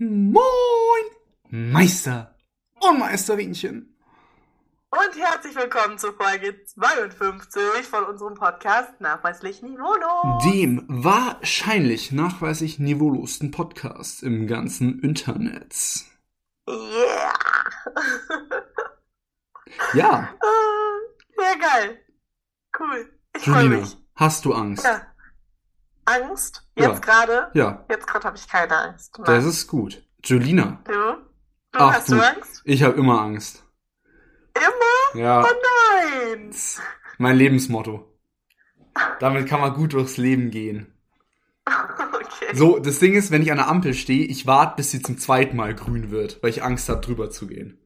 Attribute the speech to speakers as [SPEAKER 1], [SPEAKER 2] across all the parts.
[SPEAKER 1] Moin, Meister und Meisterinchen.
[SPEAKER 2] Und herzlich willkommen zu Folge 52 von unserem Podcast Nachweislich Niveaulos.
[SPEAKER 1] Dem wahrscheinlich nachweislich niveaulosten Podcast im ganzen Internet.
[SPEAKER 2] Yeah!
[SPEAKER 1] Ja,
[SPEAKER 2] ja, geil. Cool. Ich freue mich.
[SPEAKER 1] hast du Angst?
[SPEAKER 2] Ja. Angst?
[SPEAKER 1] Ja.
[SPEAKER 2] Jetzt gerade?
[SPEAKER 1] Ja,
[SPEAKER 2] Jetzt gerade habe ich keine Angst.
[SPEAKER 1] das ist gut. Julina,
[SPEAKER 2] du? Du
[SPEAKER 1] Ach,
[SPEAKER 2] hast
[SPEAKER 1] du.
[SPEAKER 2] du Angst?
[SPEAKER 1] ich habe immer Angst.
[SPEAKER 2] Immer?
[SPEAKER 1] Ja,
[SPEAKER 2] Oh nein!
[SPEAKER 1] mein Lebensmotto. Damit kann man gut durchs Leben gehen.
[SPEAKER 2] Okay.
[SPEAKER 1] So, das Ding ist, wenn ich an der Ampel stehe, ich warte, bis sie zum zweiten Mal grün wird, weil ich Angst habe, drüber zu gehen.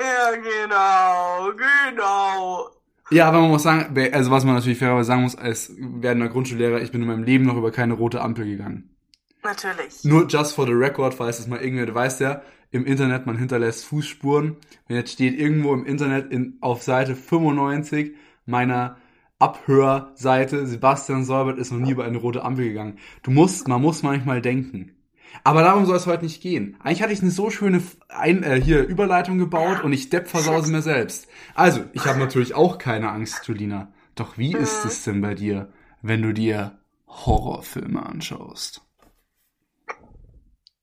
[SPEAKER 2] Ja, genau, genau.
[SPEAKER 1] Ja, aber man muss sagen, also was man natürlich fairerweise sagen muss, als werdender Grundschullehrer, ich bin in meinem Leben noch über keine rote Ampel gegangen.
[SPEAKER 2] Natürlich.
[SPEAKER 1] Nur just for the record, falls es mal irgendwer, du weißt ja, im Internet, man hinterlässt Fußspuren. Wenn jetzt steht irgendwo im Internet in, auf Seite 95 meiner Abhörseite, Sebastian Solbert ist noch nie über eine rote Ampel gegangen. Du musst, man muss manchmal denken. Aber darum soll es heute nicht gehen. Eigentlich hatte ich eine so schöne Ein äh, hier Überleitung gebaut und ich depp versause mir selbst. Also, ich habe natürlich auch keine Angst, Julina. Doch wie ist es denn bei dir, wenn du dir Horrorfilme anschaust?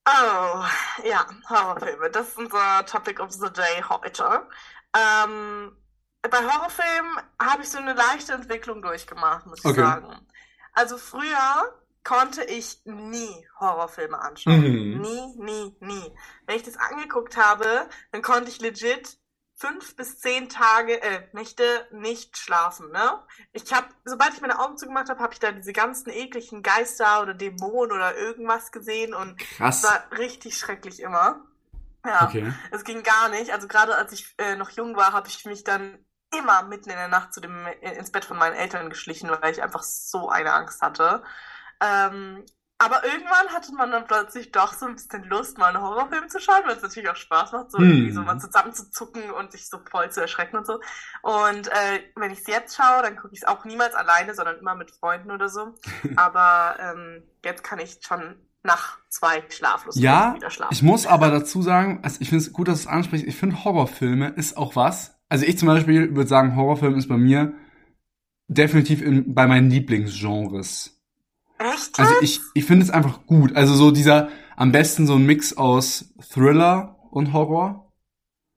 [SPEAKER 2] Oh, ja, Horrorfilme. Das ist unser Topic of the Day heute. Ähm, bei Horrorfilmen habe ich so eine leichte Entwicklung durchgemacht, muss ich
[SPEAKER 1] Okay.
[SPEAKER 2] sagen. Also früher konnte ich nie Horrorfilme anschauen.
[SPEAKER 1] Mhm.
[SPEAKER 2] Nie, nie, nie. Wenn ich das angeguckt habe, dann konnte ich legit fünf bis zehn Tage, äh, Nächte nicht schlafen, ne? Ich habe, sobald ich meine Augen zugemacht habe, habe ich da diese ganzen ekligen Geister oder Dämonen oder irgendwas gesehen und
[SPEAKER 1] Krass.
[SPEAKER 2] es war richtig schrecklich immer. Ja,
[SPEAKER 1] Okay.
[SPEAKER 2] es ging gar nicht. Also gerade als ich äh, noch jung war, habe ich mich dann immer mitten in der Nacht zu dem äh, ins Bett von meinen Eltern geschlichen, weil ich einfach so eine Angst hatte. Ähm, aber irgendwann hatte man dann plötzlich doch so ein bisschen Lust, mal einen Horrorfilm zu schauen, weil es natürlich auch Spaß macht, so irgendwie so mal zusammenzuzucken und sich so voll zu erschrecken und so. Und äh, wenn ich es jetzt schaue, dann gucke ich es auch niemals alleine, sondern immer mit Freunden oder so. Aber ähm, jetzt kann ich schon nach zwei schlaflos
[SPEAKER 1] Ja,
[SPEAKER 2] wieder schlafen.
[SPEAKER 1] Ich muss aber dazu sagen, also ich finde es gut, dass du es ansprichst. Ich finde Horrorfilme ist auch was. Also ich zum Beispiel würde sagen, Horrorfilm ist bei mir definitiv in, bei meinen Lieblingsgenres.
[SPEAKER 2] Echt?
[SPEAKER 1] Also ich, ich finde es einfach gut. Also so dieser, am besten so ein Mix aus Thriller und Horror.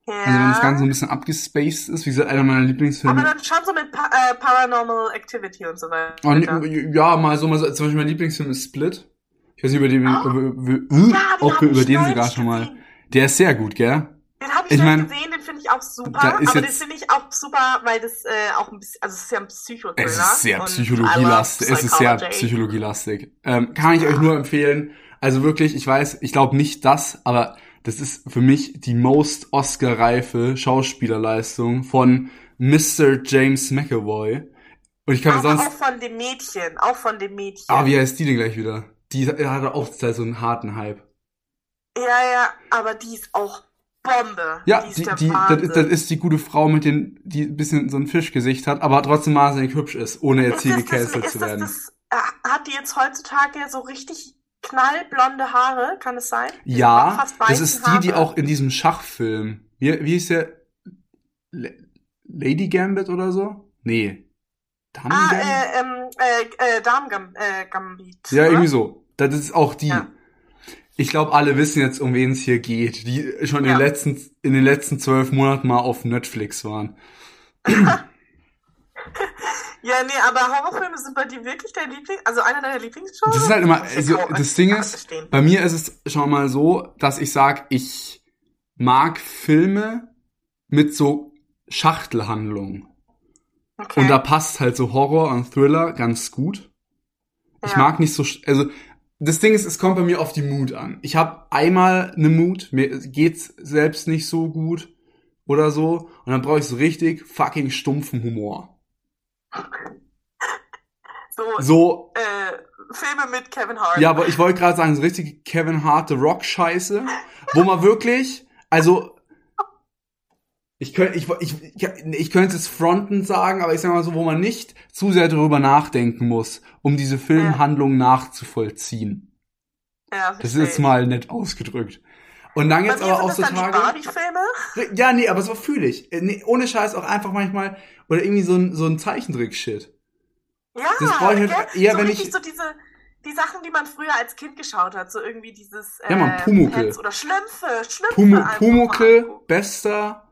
[SPEAKER 2] ja.
[SPEAKER 1] Also wenn das Ganze so ein bisschen abgespaced ist, wie gesagt, einer meiner
[SPEAKER 2] aber
[SPEAKER 1] Lieblingsfilme.
[SPEAKER 2] dann schon so mit pa äh, Paranormal Activity und so weiter.
[SPEAKER 1] Und, ja, mal so, mal so, zum Beispiel mein Lieblingsfilm ist Split. Ich weiß nicht, über den,
[SPEAKER 2] Oh.
[SPEAKER 1] über, über, über,
[SPEAKER 2] Ja,
[SPEAKER 1] ob wir über den sogar schon mal. Der ist sehr gut, gell?
[SPEAKER 2] Den habe ich,
[SPEAKER 1] Ich mein,
[SPEAKER 2] gesehen, den ich auch super.
[SPEAKER 1] da
[SPEAKER 2] aber den finde ich auch super, weil das äh, auch ein bisschen, also es ist ja ein Psychothriller.
[SPEAKER 1] Es ist sehr psychologielastig. Es ist sehr psychologielastig. Ähm, kann ich euch nur empfehlen. Also wirklich, ich weiß, ich glaube nicht das, aber das ist für mich die most Oscar-reife Schauspielerleistung von Mr. James McAvoy. Und ich kann
[SPEAKER 2] Aber
[SPEAKER 1] sonst.
[SPEAKER 2] auch von dem Mädchen, auch von dem Mädchen.
[SPEAKER 1] Ah, wie heißt die denn gleich wieder? Die hat auch so einen harten Hype.
[SPEAKER 2] Ja, ja, aber die ist auch Bombe.
[SPEAKER 1] Ja,
[SPEAKER 2] die ist
[SPEAKER 1] die, die, das, ist, das ist die gute Frau mit den, die ein bisschen so ein Fischgesicht hat, aber trotzdem wahnsinnig hübsch ist, ohne jetzt hier
[SPEAKER 2] Ist
[SPEAKER 1] gecancelt zu
[SPEAKER 2] ist das,
[SPEAKER 1] werden.
[SPEAKER 2] das, äh, hat die jetzt heutzutage so richtig knallblonde Haare? Kann es sein?
[SPEAKER 1] Ja, das ist die, die auch in diesem Schachfilm. Wie, wie hieß der? La- Lady Gambit oder so? Nee. Damen
[SPEAKER 2] Ah,
[SPEAKER 1] Gambit?
[SPEAKER 2] äh, ähm, äh, äh, Damen äh, Gambit.
[SPEAKER 1] ja,
[SPEAKER 2] oder?
[SPEAKER 1] irgendwie so. Das ist auch die.
[SPEAKER 2] Ja.
[SPEAKER 1] Ich glaube, alle wissen jetzt, um wen es hier geht, die schon in,
[SPEAKER 2] Ja.
[SPEAKER 1] den letzten, in den letzten zwölf Monaten mal auf Netflix waren.
[SPEAKER 2] Ja, nee, aber Horrorfilme sind bei dir wirklich dein Liebling, also einer deiner Lieblingsgenres?
[SPEAKER 1] Das ist halt immer,
[SPEAKER 2] ich
[SPEAKER 1] also das Ding ist, bei mir ist es schon mal so, dass ich sag, ich mag Filme mit so Schachtelhandlungen.
[SPEAKER 2] Okay.
[SPEAKER 1] Und da passt halt so Horror und Thriller ganz gut. Ich
[SPEAKER 2] Ja.
[SPEAKER 1] mag nicht so, also das Ding ist, es kommt bei mir auf die Mut an. Ich habe einmal eine Mut, mir geht's selbst nicht so gut oder so und dann brauche ich so richtig fucking stumpfen Humor.
[SPEAKER 2] so,
[SPEAKER 1] So,
[SPEAKER 2] äh, Filme mit Kevin Hart.
[SPEAKER 1] ja, aber ich wollte gerade sagen, so richtig Kevin Hart The Rock Scheiße, wo man wirklich, also ich könnte ich, ich, ich könnte es fronten sagen, aber ich sag mal so, wo man nicht zu sehr darüber nachdenken muss, um diese Filmhandlung nachzuvollziehen.
[SPEAKER 2] Ja,
[SPEAKER 1] Das ist jetzt mal nett ausgedrückt. Und dann jetzt aber auch so Tage.
[SPEAKER 2] Barbie-Filme.
[SPEAKER 1] Ja, nee, aber so fühle ich. Äh, Nee, ohne Scheiß auch einfach manchmal. Oder irgendwie so ein, so ein Zeichentrick-Shit.
[SPEAKER 2] Ja,
[SPEAKER 1] Das brauche ich halt eher,
[SPEAKER 2] so
[SPEAKER 1] wenn ich-
[SPEAKER 2] so diese, die Sachen, die man früher als Kind geschaut hat, so irgendwie dieses
[SPEAKER 1] Ja, Mann,
[SPEAKER 2] äh,
[SPEAKER 1] Pumuckl.
[SPEAKER 2] Oder Schlümpfe, Schlümpfe einfach
[SPEAKER 1] Pumuckl, bester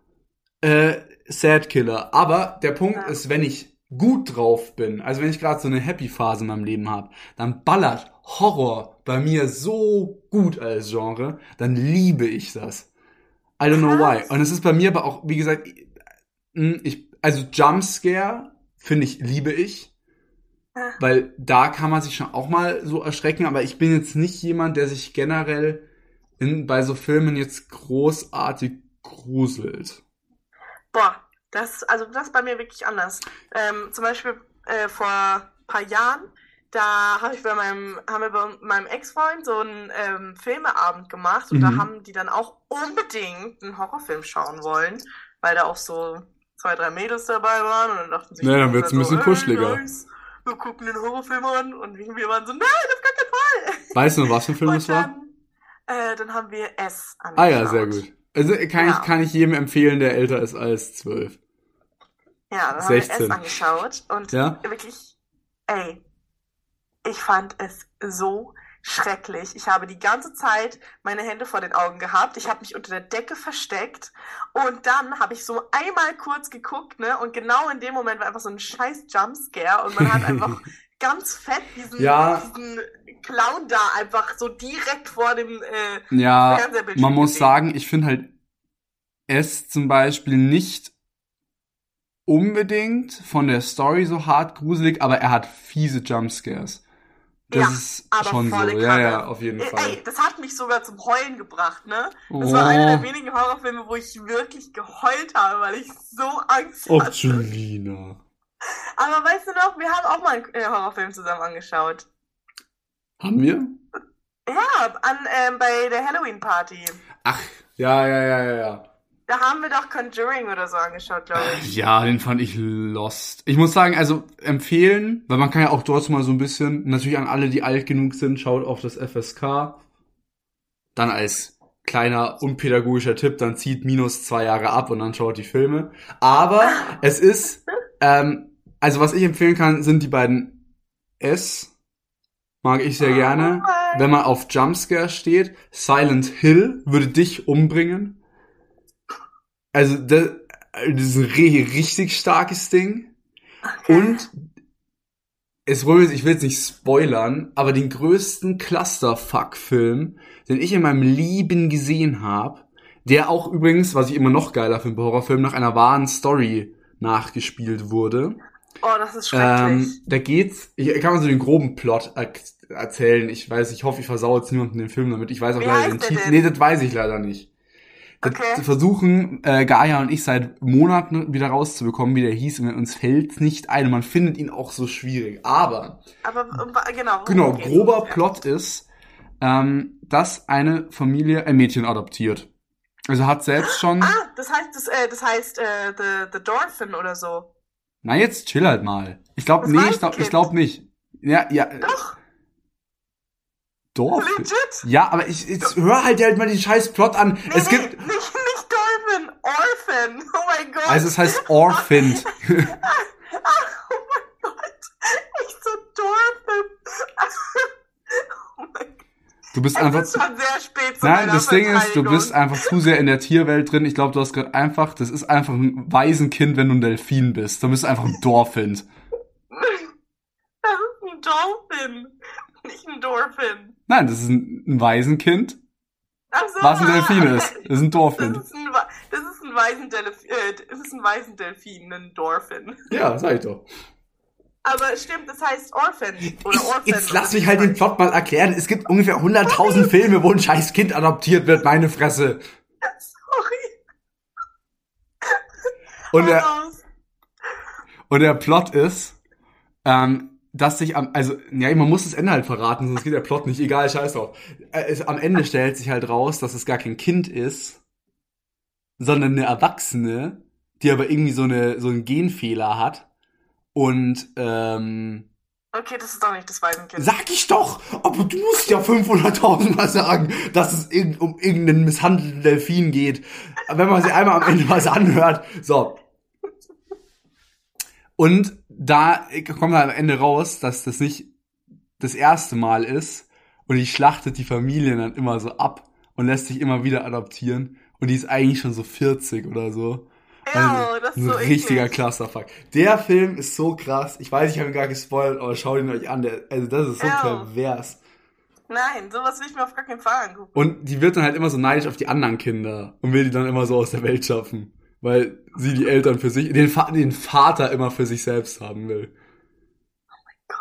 [SPEAKER 1] äh, Sad Killer. Aber der Punkt
[SPEAKER 2] Ja.
[SPEAKER 1] ist, wenn ich gut drauf bin, also wenn ich gerade so eine Happy Phase in meinem Leben habe, dann ballert Horror bei mir so gut als Genre, dann liebe ich das. I don't know why. Und es ist bei mir aber auch, wie gesagt, hm, ich, also Jumpscare finde ich, liebe ich.
[SPEAKER 2] Ja.
[SPEAKER 1] Weil da kann man sich schon auch mal so erschrecken, aber ich bin jetzt nicht jemand, der sich generell in, bei so Filmen jetzt großartig gruselt.
[SPEAKER 2] Boah, das, also das ist bei mir wirklich anders. Ähm, zum Beispiel äh, vor ein paar Jahren, da habe ich bei meinem, haben wir bei meinem Ex-Freund so einen ähm, Filmeabend gemacht und da
[SPEAKER 1] Mhm.
[SPEAKER 2] haben die dann auch unbedingt einen Horrorfilm schauen wollen, weil da auch so zwei, drei Mädels dabei waren und dann dachten sich,
[SPEAKER 1] Ja,
[SPEAKER 2] die
[SPEAKER 1] dann wird's ein
[SPEAKER 2] Jungs
[SPEAKER 1] bisschen
[SPEAKER 2] so,
[SPEAKER 1] kuscheliger.
[SPEAKER 2] "Ey, Guys, wir gucken den Horrorfilm an und wir waren so, nein, auf gar keinen Fall.
[SPEAKER 1] Weißt du noch, was für ein Film das war?
[SPEAKER 2] dann, äh, dann haben wir S angeschaut.
[SPEAKER 1] Ah ja, sehr gut. Also kann
[SPEAKER 2] Ja.
[SPEAKER 1] ich, kann ich jedem empfehlen, der älter ist als zwölf.
[SPEAKER 2] Ja, dann
[SPEAKER 1] 16.
[SPEAKER 2] haben wir es angeschaut und
[SPEAKER 1] Ja?
[SPEAKER 2] wirklich, ey, ich fand es so schrecklich. Ich habe die ganze Zeit meine Hände vor den Augen gehabt. Ich habe mich unter der Decke versteckt und dann habe ich so einmal kurz geguckt, ne? Und genau in dem Moment war einfach so ein scheiß Jumpscare und man hat einfach ganz fett diesen,
[SPEAKER 1] Ja.
[SPEAKER 2] diesen Clown da einfach so direkt vor dem äh,
[SPEAKER 1] Ja,
[SPEAKER 2] Fernsehbildschirm
[SPEAKER 1] man muss sagen, ich finde halt es zum Beispiel nicht unbedingt von der Story so hart gruselig, aber er hat fiese Jumpscares. Das
[SPEAKER 2] Ja,
[SPEAKER 1] ist
[SPEAKER 2] aber
[SPEAKER 1] schon so.
[SPEAKER 2] volle
[SPEAKER 1] Ja, ja, auf jeden Fall.
[SPEAKER 2] Ey, das hat mich sogar zum Heulen gebracht, ne? Das war einer der wenigen Horrorfilme, wo ich wirklich geheult habe, weil ich so Angst
[SPEAKER 1] Oh,
[SPEAKER 2] hatte.
[SPEAKER 1] Julina.
[SPEAKER 2] Aber weißt du noch, wir haben auch mal einen äh, Horrorfilm zusammen angeschaut.
[SPEAKER 1] Haben wir?
[SPEAKER 2] Ja, an, ähm, bei der Halloween-Party.
[SPEAKER 1] Ach, ja, ja, ja, ja, ja.
[SPEAKER 2] Da haben wir doch Conjuring oder so angeschaut, glaube ich.
[SPEAKER 1] Ja, den fand ich lost. Ich muss sagen, also empfehlen, weil man kann ja auch dort mal so ein bisschen, natürlich an alle, die alt genug sind, schaut auf das FSK. Dann als kleiner unpädagogischer Tipp, dann zieht minus zwei Jahre ab und dann schaut die Filme. Aber es ist, ähm, also was ich empfehlen kann, sind die beiden S. Mag ich sehr gerne.
[SPEAKER 2] Oh
[SPEAKER 1] Wenn man auf Jumpscare steht, Silent Hill würde dich umbringen. Also, das, das ist ein ri- richtig starkes Ding.
[SPEAKER 2] Okay.
[SPEAKER 1] Und es wohl, ich will jetzt nicht spoilern, aber den größten Clusterfuck-Film, den ich in meinem Leben gesehen habe, der auch übrigens, was ich immer noch geiler finde bei Horrorfilmen, nach einer wahren Story nachgespielt wurde.
[SPEAKER 2] Oh, das ist schrecklich.
[SPEAKER 1] Ähm, da geht's, ich kann mal so den groben Plot er erzählen. Ich weiß, ich hoffe, ich versau jetzt niemanden den Film damit. Ich weiß auch
[SPEAKER 2] Wie
[SPEAKER 1] leider den Titel. Nee, das weiß ich leider nicht. Das
[SPEAKER 2] Okay.
[SPEAKER 1] versuchen äh, Gaia und ich seit Monaten wieder rauszubekommen, wie der hieß, und uns fällt's nicht ein. Und man findet ihn auch so schwierig. Aber
[SPEAKER 2] Aber um, genau.
[SPEAKER 1] genau, grober
[SPEAKER 2] Ja.
[SPEAKER 1] Plot ist, ähm, dass eine Familie ein Mädchen adoptiert. Also hat selbst schon.
[SPEAKER 2] Ah, das heißt, das, äh, das heißt äh, the, the Dolphin oder so.
[SPEAKER 1] Na jetzt chill halt mal. Ich glaube, nee, ich glaube,
[SPEAKER 2] ich
[SPEAKER 1] ich glaube nicht. Ja, ja.
[SPEAKER 2] Doch,
[SPEAKER 1] Dorf.
[SPEAKER 2] legit.
[SPEAKER 1] Ja, aber ich jetzt hör halt halt mal den scheiß Plot an.
[SPEAKER 2] Nee,
[SPEAKER 1] es
[SPEAKER 2] nee,
[SPEAKER 1] gibt
[SPEAKER 2] nicht, nicht Dolphin, Orphan. Oh mein Gott.
[SPEAKER 1] also es heißt Orphaned.
[SPEAKER 2] Ah, oh mein Gott. Ich so Dolphin. oh mein Gott.
[SPEAKER 1] Du bist
[SPEAKER 2] Es
[SPEAKER 1] einfach
[SPEAKER 2] ist schon sehr spät zu
[SPEAKER 1] Nein, das Ding ist, du bist einfach zu sehr in der Tierwelt drin. Ich glaube, du hast gerade einfach, das ist einfach ein Waisenkind, wenn du ein Delfin bist. Dann bist du einfach ein Dorfind.
[SPEAKER 2] Das ist ein Dolphin. Nicht ein Dolphin.
[SPEAKER 1] Nein, das ist ein, ein Waisenkind,
[SPEAKER 2] so,
[SPEAKER 1] was ein Delfin ist. Das ist ein
[SPEAKER 2] Das
[SPEAKER 1] Dorfind.
[SPEAKER 2] ist ein, das ist ein Waisendelfin, äh, das ist ein Waisendelfin, ein Dolphin.
[SPEAKER 1] Ja, sag ich doch.
[SPEAKER 2] Aber stimmt, das heißt Orphan. Oder
[SPEAKER 1] Ich,
[SPEAKER 2] Orphan.
[SPEAKER 1] jetzt
[SPEAKER 2] oder
[SPEAKER 1] lass mich halt den Plot mal erklären. Es gibt ungefähr 100.000 Filme, wo ein scheiß Kind adoptiert wird, meine Fresse.
[SPEAKER 2] Sorry.
[SPEAKER 1] Und der. Und der Plot ist, ähm, dass sich am, also, ja, man muss das Ende halt verraten, sonst geht der Plot nicht, egal, scheiß drauf. Äh, es, am Ende stellt sich halt raus, dass es gar kein Kind ist, sondern eine Erwachsene, die aber irgendwie so eine, so einen Genfehler hat und, ähm,
[SPEAKER 2] Okay, das ist doch nicht das Waisenkind.
[SPEAKER 1] Sag ich doch! Aber du musst ja 500.000 Mal sagen, dass es irg um irgendeinen misshandelten Delfin geht. Wenn man sich einmal am Ende was anhört. So. Und da kommt am Ende raus, dass das nicht das erste Mal ist. Und die schlachtet die Familie dann immer so ab und lässt sich immer wieder adoptieren. Und die ist eigentlich schon so 40 oder so.
[SPEAKER 2] Ja, das ist
[SPEAKER 1] ein
[SPEAKER 2] so
[SPEAKER 1] richtiger
[SPEAKER 2] eklig.
[SPEAKER 1] Clusterfuck. Der Film ist so krass. Ich weiß, ich habe ihn gar gespoilert, aber schaut ihn euch an. Der, also das ist so
[SPEAKER 2] Ja.
[SPEAKER 1] pervers.
[SPEAKER 2] Nein, sowas will ich mir auf gar keinen Fall angucken.
[SPEAKER 1] Und die wird dann halt immer so neidisch auf die anderen Kinder und will die dann immer so aus der Welt schaffen. Weil sie die Eltern für sich, den, den Vater immer für sich selbst haben will.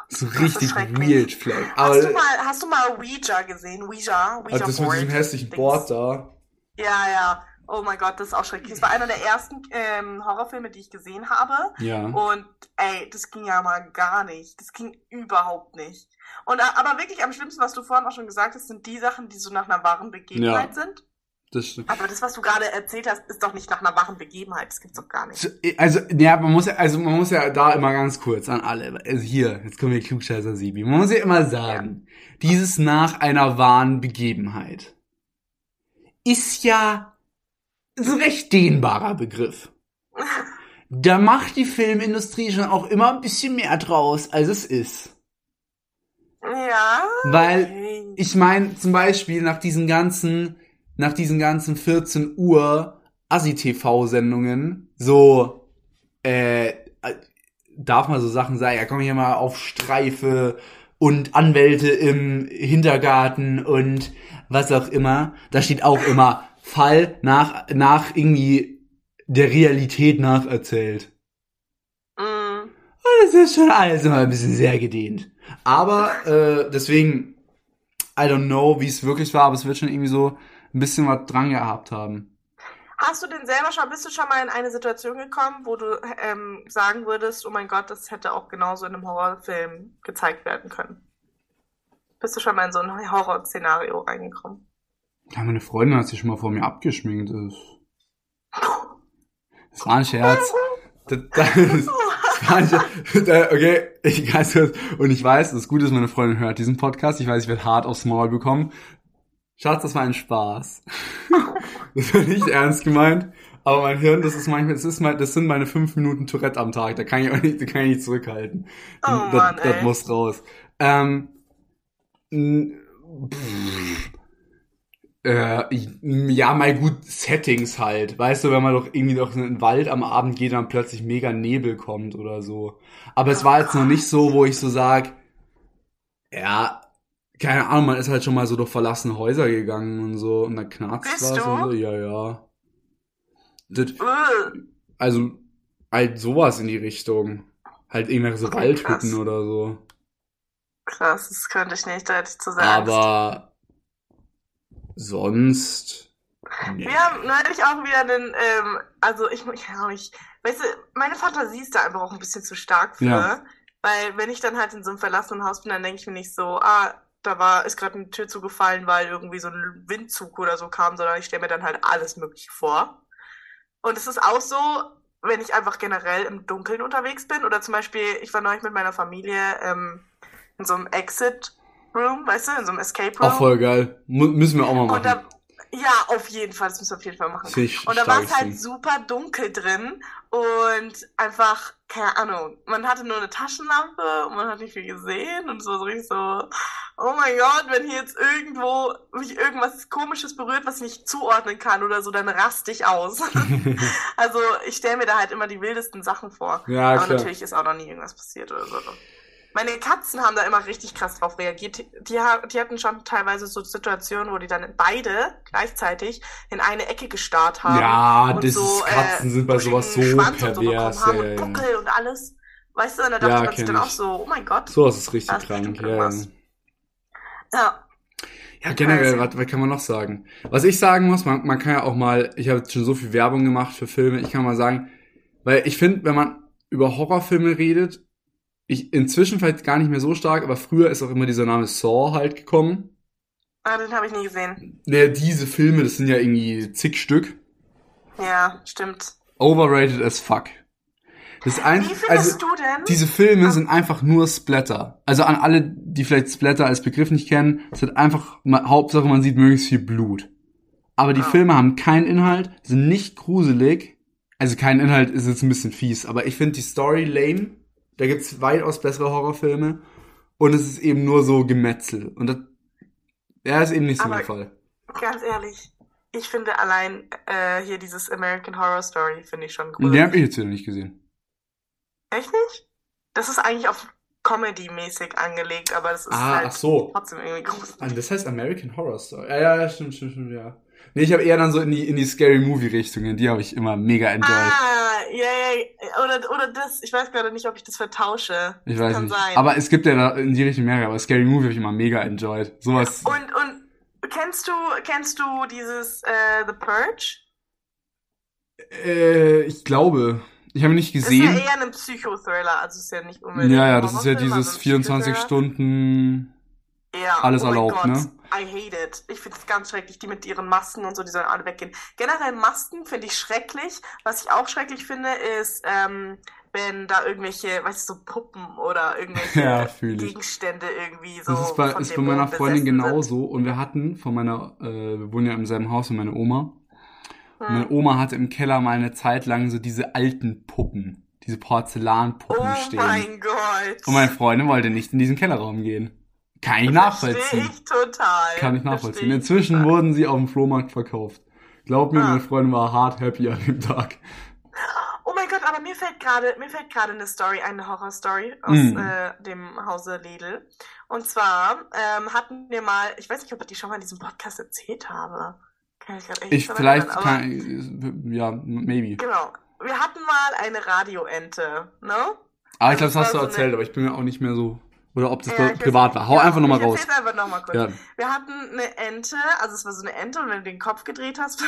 [SPEAKER 1] So richtig weird Flag. Aber
[SPEAKER 2] Hast du mal, hast du mal Ouija gesehen? Ouija? Ouija
[SPEAKER 1] also das mit
[SPEAKER 2] Board?
[SPEAKER 1] diesem hässlichen
[SPEAKER 2] Dings.
[SPEAKER 1] Board da.
[SPEAKER 2] Ja, ja. Oh mein Gott, das ist auch schrecklich. Das war einer der ersten ähm, Horrorfilme, die ich gesehen habe.
[SPEAKER 1] Ja.
[SPEAKER 2] Und ey, das ging ja mal gar nicht. Das ging überhaupt nicht. Und äh, aber wirklich am schlimmsten, was du vorhin auch schon gesagt hast, sind die Sachen, die so nach einer wahren Begebenheit sind.
[SPEAKER 1] Das stimmt.
[SPEAKER 2] Aber das, was du gerade erzählt hast, ist doch nicht nach einer wahren Begebenheit. Das gibt's doch gar nicht.
[SPEAKER 1] Also, ja, man muss ja, also man muss ja da immer ganz kurz an alle. Also hier, jetzt kommen wir Klugscheißer Sibi. Man muss ja immer sagen, dieses nach einer wahren Begebenheit ist ja so ein recht dehnbarer Begriff. Da macht die Filmindustrie schon auch immer ein bisschen mehr draus, als es ist.
[SPEAKER 2] Ja.
[SPEAKER 1] Weil ich meine, zum Beispiel nach diesen ganzen, nach diesen ganzen 14 Uhr Assi-TV-Sendungen, so, äh, darf man so Sachen sagen, ja, komm hier mal auf Streife und Anwälte im Hintergarten und was auch immer. Da steht auch immer Fall nach, nach irgendwie der Realität nacherzählt.
[SPEAKER 2] Mm.
[SPEAKER 1] Das ist schon alles immer ein bisschen sehr gedehnt. Aber äh, deswegen, I don't know, wie es wirklich war, aber es wird schon irgendwie so ein bisschen was dran gehabt haben.
[SPEAKER 2] Hast du denn selber schon, bist du schon mal in eine Situation gekommen, wo du ähm, sagen würdest, oh mein Gott, das hätte auch genauso in einem Horrorfilm gezeigt werden können? Bist du schon mal in so ein Horrorszenario reingekommen?
[SPEAKER 1] Ja, meine Freundin hat sich schon mal vor mir abgeschminkt. Das, war ein Scherz. Das, das, das war ein Scherz. Okay, ich weiß das. Und ich weiß, das Gute ist, meine Freundin hört diesen Podcast. Ich weiß, ich werde hart aufs Maul bekommen. Schatz, das war ein Spaß. Das war nicht ernst gemeint. Aber mein Hirn, das ist manchmal, das ist mal, das sind meine fünf Minuten Tourette am Tag. Da kann ich auch nicht, da kann ich nicht zurückhalten.
[SPEAKER 2] Oh
[SPEAKER 1] das,
[SPEAKER 2] Mann,
[SPEAKER 1] das muss raus. Ähm, pff, äh, ja, mal gut Settings halt. Weißt du, wenn man doch irgendwie doch in den Wald am Abend geht, dann plötzlich mega Nebel kommt oder so. Aber es war jetzt noch nicht so, wo ich so sag, ja, keine Ahnung, man ist halt schon mal so durch verlassene Häuser gegangen und so und dann knarzt
[SPEAKER 2] Bist
[SPEAKER 1] was
[SPEAKER 2] du?
[SPEAKER 1] und so. Ja, ja. Das,
[SPEAKER 2] Äh,
[SPEAKER 1] also halt sowas in die Richtung. Halt irgendwelche so Waldhütten oder so.
[SPEAKER 2] krass, das könnte ich nicht, da hätte ich zu sagen.
[SPEAKER 1] Aber sonst. Nee.
[SPEAKER 2] Wir haben neulich auch wieder einen, ähm, also ich, ich, ja, ich, weißt du, meine Fantasie ist da einfach auch ein bisschen zu stark für.
[SPEAKER 1] Ja.
[SPEAKER 2] Weil wenn ich dann halt in so einem verlassenen Haus bin, dann denke ich mir nicht so, ah, da war, ist gerade eine Tür zugefallen, weil irgendwie so ein Windzug oder so kam, sondern ich stelle mir dann halt alles Mögliche vor. Und es ist auch so, wenn ich einfach generell im Dunkeln unterwegs bin oder zum Beispiel, ich war neulich mit meiner Familie ähm, in so einem Exit Room, weißt du, in so einem Escape Room.
[SPEAKER 1] Auch voll geil. Mu müssen wir auch mal
[SPEAKER 2] Und
[SPEAKER 1] machen.
[SPEAKER 2] da, ja, auf jeden Fall, das müssen wir auf jeden Fall machen.
[SPEAKER 1] Ich
[SPEAKER 2] Und da war es halt super dunkel drin und einfach, keine Ahnung, man hatte nur eine Taschenlampe und man hat nicht viel gesehen und es war so richtig so, oh mein Gott, wenn hier jetzt irgendwo mich irgendwas komisches berührt, was ich nicht zuordnen kann oder so, dann raste ich aus. also ich stelle mir da halt immer die wildesten Sachen vor.
[SPEAKER 1] ja,
[SPEAKER 2] Aber
[SPEAKER 1] klar.
[SPEAKER 2] natürlich ist auch noch nie irgendwas passiert oder so. Meine Katzen haben da immer richtig krass drauf reagiert. Die, die, ha- die hatten schon teilweise so Situationen, wo die dann beide gleichzeitig in eine Ecke gestarrt haben.
[SPEAKER 1] Ja,
[SPEAKER 2] und
[SPEAKER 1] das
[SPEAKER 2] so,
[SPEAKER 1] ist, Katzen
[SPEAKER 2] äh,
[SPEAKER 1] sind bei sowas so
[SPEAKER 2] Schwanz und so
[SPEAKER 1] pervers. ja,
[SPEAKER 2] und. Buckel und alles. Weißt du, und da dachte
[SPEAKER 1] Ja,
[SPEAKER 2] man sich dann auch
[SPEAKER 1] ich.
[SPEAKER 2] so, oh mein Gott.
[SPEAKER 1] Sowas ist richtig
[SPEAKER 2] Da ist
[SPEAKER 1] krank. Ja, ja.
[SPEAKER 2] Ja,
[SPEAKER 1] generell, was, was kann man noch sagen? Was ich sagen muss, man, man kann ja auch mal, ich habe jetzt schon so viel Werbung gemacht für Filme, ich kann mal sagen, weil ich finde, wenn man über Horrorfilme redet, ich inzwischen vielleicht gar nicht mehr so stark, aber früher ist auch immer dieser Name Saw halt gekommen.
[SPEAKER 2] ah, den habe ich nie gesehen.
[SPEAKER 1] Ja, diese Filme, das sind ja irgendwie zig Stück.
[SPEAKER 2] Ja, stimmt.
[SPEAKER 1] Overrated as fuck. Das ein,
[SPEAKER 2] Wie findest
[SPEAKER 1] also,
[SPEAKER 2] du denn?
[SPEAKER 1] diese Filme sind einfach nur Splatter. Also an alle, die vielleicht Splatter als Begriff nicht kennen, es wird einfach, Hauptsache man sieht möglichst viel Blut. Aber die
[SPEAKER 2] Ah.
[SPEAKER 1] Filme haben keinen Inhalt, sind nicht gruselig. Also kein Inhalt ist jetzt ein bisschen fies, aber ich finde die Story lame. Da gibt's weitaus bessere Horrorfilme. Und es ist eben nur so Gemetzel. Und das, ja, ist eben nicht so
[SPEAKER 2] Aber-
[SPEAKER 1] mein Fall.
[SPEAKER 2] Ganz ehrlich, ich finde allein äh, hier dieses American Horror Story finde ich schon
[SPEAKER 1] Den
[SPEAKER 2] gruselig.
[SPEAKER 1] hab ich jetzt wieder nicht gesehen.
[SPEAKER 2] Echt nicht? Das ist eigentlich auf Comedy-mäßig angelegt, aber das ist
[SPEAKER 1] Ah,
[SPEAKER 2] halt
[SPEAKER 1] so.
[SPEAKER 2] trotzdem irgendwie gruselig.
[SPEAKER 1] Ah, das heißt American Horror Story. Ja, ja, ja, stimmt, stimmt, stimmt, ja. Nee, ich habe eher dann so in die, in die Scary Movie Richtungen, die habe ich immer mega enjoyed.
[SPEAKER 2] Ah, ja, ja, oder, oder das, ich weiß gerade nicht, ob ich das vertausche.
[SPEAKER 1] ich
[SPEAKER 2] das
[SPEAKER 1] weiß
[SPEAKER 2] kann
[SPEAKER 1] nicht.
[SPEAKER 2] sein.
[SPEAKER 1] Aber es gibt ja da in die Richtung mehrere, aber Scary Movie habe ich immer mega enjoyed. Sowas.
[SPEAKER 2] und, und kennst du, kennst du dieses äh, The Purge?
[SPEAKER 1] Äh, ich glaube. Ich habe ihn nicht
[SPEAKER 2] Ist ja
[SPEAKER 1] gesehen.
[SPEAKER 2] eher ein Psychothriller, also ist ja nicht unbedingt.
[SPEAKER 1] Ja, ja, das ist ja dieses
[SPEAKER 2] also ein
[SPEAKER 1] 24
[SPEAKER 2] Psychothriller.
[SPEAKER 1] Stunden.
[SPEAKER 2] Ja,
[SPEAKER 1] alles
[SPEAKER 2] oh
[SPEAKER 1] erlaubt,
[SPEAKER 2] Gott,
[SPEAKER 1] ne?
[SPEAKER 2] I hate it. Ich finde es ganz schrecklich, die mit ihren Masken und so, die sollen alle weggehen. Generell Masken finde ich schrecklich. Was ich auch schrecklich finde, ist, ähm, wenn da irgendwelche, weißt du, so Puppen oder irgendwelche
[SPEAKER 1] Ja.
[SPEAKER 2] Gegenstände irgendwie so.
[SPEAKER 1] Das ist bei,
[SPEAKER 2] von
[SPEAKER 1] ist bei meiner Freundin genauso. Und wir hatten von meiner, äh, wir wohnen ja im selben Haus mit meiner Oma.
[SPEAKER 2] Sind.
[SPEAKER 1] Meine
[SPEAKER 2] Hm.
[SPEAKER 1] Oma hatte im Keller mal eine Zeit lang so diese alten Puppen, diese Porzellanpuppen
[SPEAKER 2] Oh
[SPEAKER 1] stehen.
[SPEAKER 2] mein Gott.
[SPEAKER 1] Und meine Freundin wollte nicht in diesen Kellerraum gehen. Kann ich nachvollziehen.
[SPEAKER 2] ich total.
[SPEAKER 1] Kann ich nachvollziehen. Inzwischen
[SPEAKER 2] total.
[SPEAKER 1] wurden sie auf dem Flohmarkt verkauft. Glaub mir,
[SPEAKER 2] Ah.
[SPEAKER 1] meine Freundin war hart happy an dem Tag.
[SPEAKER 2] Oh mein Gott, aber mir fällt gerade, mir fällt gerade eine Story, eine Horrorstory aus
[SPEAKER 1] Mm.
[SPEAKER 2] äh, dem Hause Lidl. Und zwar ähm, hatten wir mal, ich weiß nicht, ob ich die schon mal in diesem Podcast erzählt habe. Kann ich echt
[SPEAKER 1] Ich
[SPEAKER 2] nicht
[SPEAKER 1] vielleicht
[SPEAKER 2] erinnern,
[SPEAKER 1] kann, ja, maybe.
[SPEAKER 2] Genau. Wir hatten mal eine Radioente, ne?
[SPEAKER 1] Aber ich glaube, das
[SPEAKER 2] war
[SPEAKER 1] hast du
[SPEAKER 2] so
[SPEAKER 1] erzählt,
[SPEAKER 2] eine-
[SPEAKER 1] aber ich bin mir auch nicht mehr so, oder ob das
[SPEAKER 2] Ja,
[SPEAKER 1] privat war. Hau
[SPEAKER 2] Ja,
[SPEAKER 1] einfach nochmal
[SPEAKER 2] ich
[SPEAKER 1] raus.
[SPEAKER 2] einfach nochmal kurz.
[SPEAKER 1] Ja.
[SPEAKER 2] Wir hatten eine Ente, also es war so eine Ente und wenn du den Kopf gedreht hast,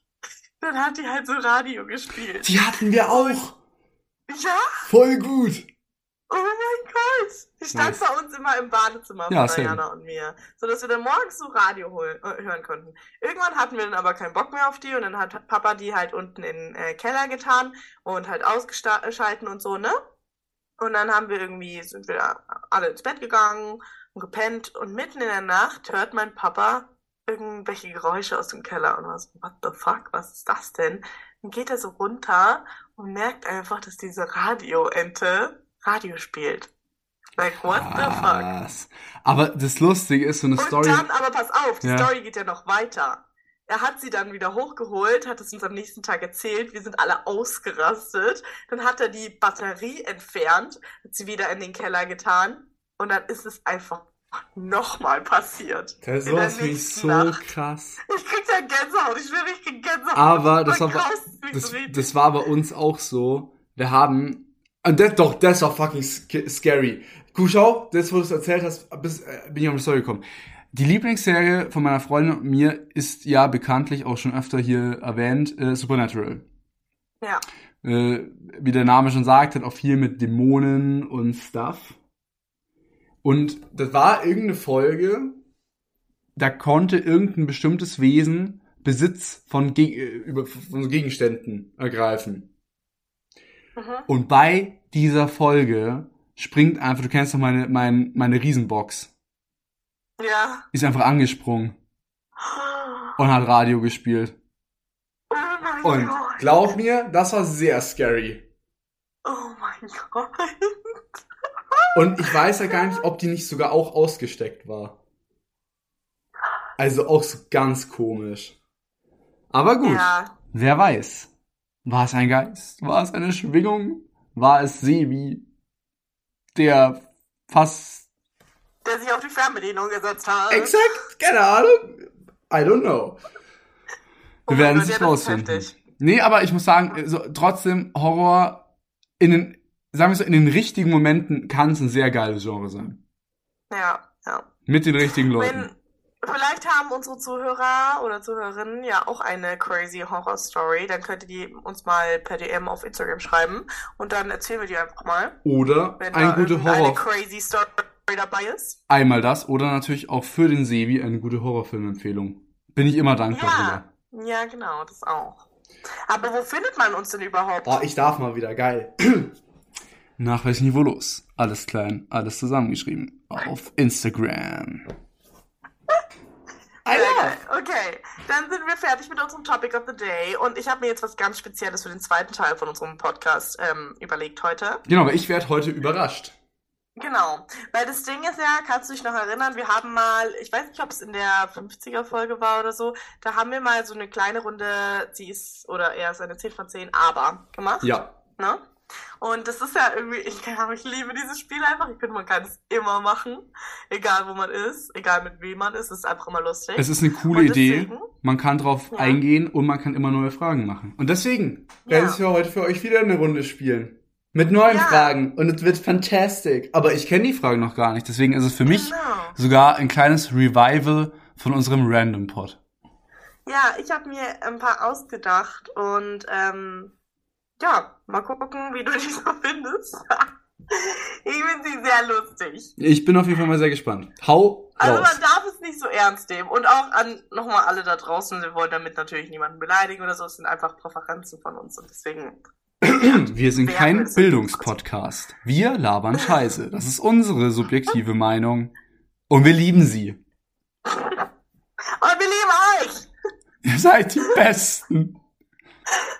[SPEAKER 2] dann hat die halt so Radio gespielt.
[SPEAKER 1] Die hatten wir auch.
[SPEAKER 2] Ja,
[SPEAKER 1] Voll gut.
[SPEAKER 2] oh mein Gott. Die stand
[SPEAKER 1] Nice.
[SPEAKER 2] bei uns immer im Badezimmer
[SPEAKER 1] Ja,
[SPEAKER 2] von. Diana und mir, sodass wir dann morgens so Radio holen, äh, hören konnten. Irgendwann hatten wir dann aber keinen Bock mehr auf die und dann hat Papa die halt unten in den äh, Keller getan und halt ausgeschalten und so, ne? Und dann haben wir irgendwie, sind wir alle ins Bett gegangen und gepennt und mitten in der Nacht hört mein Papa irgendwelche Geräusche aus dem Keller und was, what the fuck, was ist das denn? Dann geht er so runter und merkt einfach, dass diese Radioente Radio spielt. Like, what the fuck?
[SPEAKER 1] Krass. Aber das Lustige ist, so eine
[SPEAKER 2] Und
[SPEAKER 1] Story.
[SPEAKER 2] dann, aber pass auf, die
[SPEAKER 1] Ja.
[SPEAKER 2] Story geht ja noch weiter. Er hat sie dann wieder hochgeholt, hat es uns am nächsten Tag erzählt, wir sind alle ausgerastet. Dann hat er die Batterie entfernt, hat sie wieder in den Keller getan und dann ist es einfach nochmal passiert.
[SPEAKER 1] Das ist sowas
[SPEAKER 2] nächsten
[SPEAKER 1] so
[SPEAKER 2] Nacht.
[SPEAKER 1] krass.
[SPEAKER 2] Ich krieg da Gänsehaut, ich ich krieg Gänsehaut.
[SPEAKER 1] Aber das war,
[SPEAKER 2] mich
[SPEAKER 1] das,
[SPEAKER 2] richtig.
[SPEAKER 1] das war bei uns auch so. Wir haben, und das, doch, das war fucking sc- scary. Guck, schau, das, wo du es erzählt hast, bis, äh, bin ich auf die Story gekommen. Die Lieblingsserie von meiner Freundin und mir ist ja bekanntlich auch schon öfter hier erwähnt, äh, Supernatural.
[SPEAKER 2] Ja.
[SPEAKER 1] Äh, wie der Name schon sagt, hat auch viel mit Dämonen und Stuff. Und das war irgendeine Folge, da konnte irgendein bestimmtes Wesen Besitz von, Ge äh, über, von Gegenständen ergreifen.
[SPEAKER 2] Mhm.
[SPEAKER 1] Und bei dieser Folge springt einfach, du kennst doch meine, mein, meine Riesenbox,
[SPEAKER 2] Ja.
[SPEAKER 1] ist einfach angesprungen und hat Radio gespielt.
[SPEAKER 2] Oh mein
[SPEAKER 1] Und
[SPEAKER 2] Gott.
[SPEAKER 1] glaub mir, das war sehr scary.
[SPEAKER 2] Oh mein Gott.
[SPEAKER 1] Und ich weiß ja gar nicht, ob die nicht sogar auch ausgesteckt war. Also auch so ganz komisch. Aber gut,
[SPEAKER 2] Ja.
[SPEAKER 1] wer weiß. War es ein Geist? War es eine Schwingung? War es Sebi, der fast...
[SPEAKER 2] Der sich auf die Fernbedienung gesetzt hat.
[SPEAKER 1] Exakt, keine Ahnung. I don't know.
[SPEAKER 2] Oh
[SPEAKER 1] Wir
[SPEAKER 2] mein
[SPEAKER 1] werden
[SPEAKER 2] Gott,
[SPEAKER 1] es
[SPEAKER 2] ist
[SPEAKER 1] rausfinden. Nee, aber ich muss sagen, so, trotzdem Horror in den, sagen wir so, in den richtigen Momenten kann es ein sehr geiles Genre sein.
[SPEAKER 2] Ja, ja.
[SPEAKER 1] Mit den richtigen Leuten.
[SPEAKER 2] Wenn, vielleicht haben unsere Zuhörer oder Zuhörerinnen ja auch eine crazy Horror Story, dann könnt ihr die uns mal per DM auf Instagram schreiben und dann erzählen wir die einfach mal,
[SPEAKER 1] Oder
[SPEAKER 2] wenn
[SPEAKER 1] ein
[SPEAKER 2] da
[SPEAKER 1] gute Horror.
[SPEAKER 2] crazy Story dabei ist.
[SPEAKER 1] Einmal das oder natürlich auch für den Sebi eine gute Horrorfilmempfehlung. Bin ich immer dankbar
[SPEAKER 2] Ja, ja, genau, das auch. Aber wo findet man uns denn überhaupt?
[SPEAKER 1] Oh, ich darf mal wieder, geil. Nach welchem Niveau los? Alles klein, alles zusammengeschrieben. Auf Instagram.
[SPEAKER 2] Okay, dann sind wir fertig mit unserem Topic of the Day und ich habe mir jetzt was ganz Spezielles für den zweiten Teil von unserem Podcast ähm, überlegt heute.
[SPEAKER 1] Genau, aber ich werde heute überrascht.
[SPEAKER 2] Genau, weil das Ding ist ja, kannst du dich noch erinnern, wir haben mal, ich weiß nicht, ob es in der 50er Folge war oder so, da haben wir mal so eine kleine Runde, sie ist, oder eher so eine 10 von 10, aber gemacht.
[SPEAKER 1] Ja.
[SPEAKER 2] Ne? Und das ist ja irgendwie, ich, ich liebe dieses Spiel einfach. Ich finde, man kann es immer machen. Egal wo man ist, egal mit wem man ist, es ist einfach immer lustig.
[SPEAKER 1] Es ist eine coole
[SPEAKER 2] Und
[SPEAKER 1] Idee.
[SPEAKER 2] deswegen-
[SPEAKER 1] Man kann drauf
[SPEAKER 2] Ja.
[SPEAKER 1] eingehen und man kann immer neue Fragen machen. Und deswegen
[SPEAKER 2] Ja.
[SPEAKER 1] werde ich für heute für euch wieder eine Runde spielen. Mit neuen
[SPEAKER 2] Ja.
[SPEAKER 1] Fragen. Und es wird fantastic. Aber ich kenne die Fragen noch gar nicht. Deswegen ist es für mich
[SPEAKER 2] Genau.
[SPEAKER 1] sogar ein kleines Revival von unserem Random Pod.
[SPEAKER 2] Ja, ich habe mir ein paar ausgedacht und ähm, ja, mal gucken, wie du die so findest. ich finde sie sehr lustig.
[SPEAKER 1] Ich bin auf jeden Fall mal sehr gespannt. Hau
[SPEAKER 2] Also
[SPEAKER 1] raus.
[SPEAKER 2] man darf es nicht so ernst nehmen. Und auch an nochmal alle da draußen, wir wollen damit natürlich niemanden beleidigen oder so, es sind einfach Präferenzen von uns und deswegen.
[SPEAKER 1] Wir sind kein? Bildungspodcast. Wir labern Scheiße. Das ist unsere subjektive Meinung. Und wir lieben sie.
[SPEAKER 2] Und wir lieben euch!
[SPEAKER 1] Ihr seid die Besten.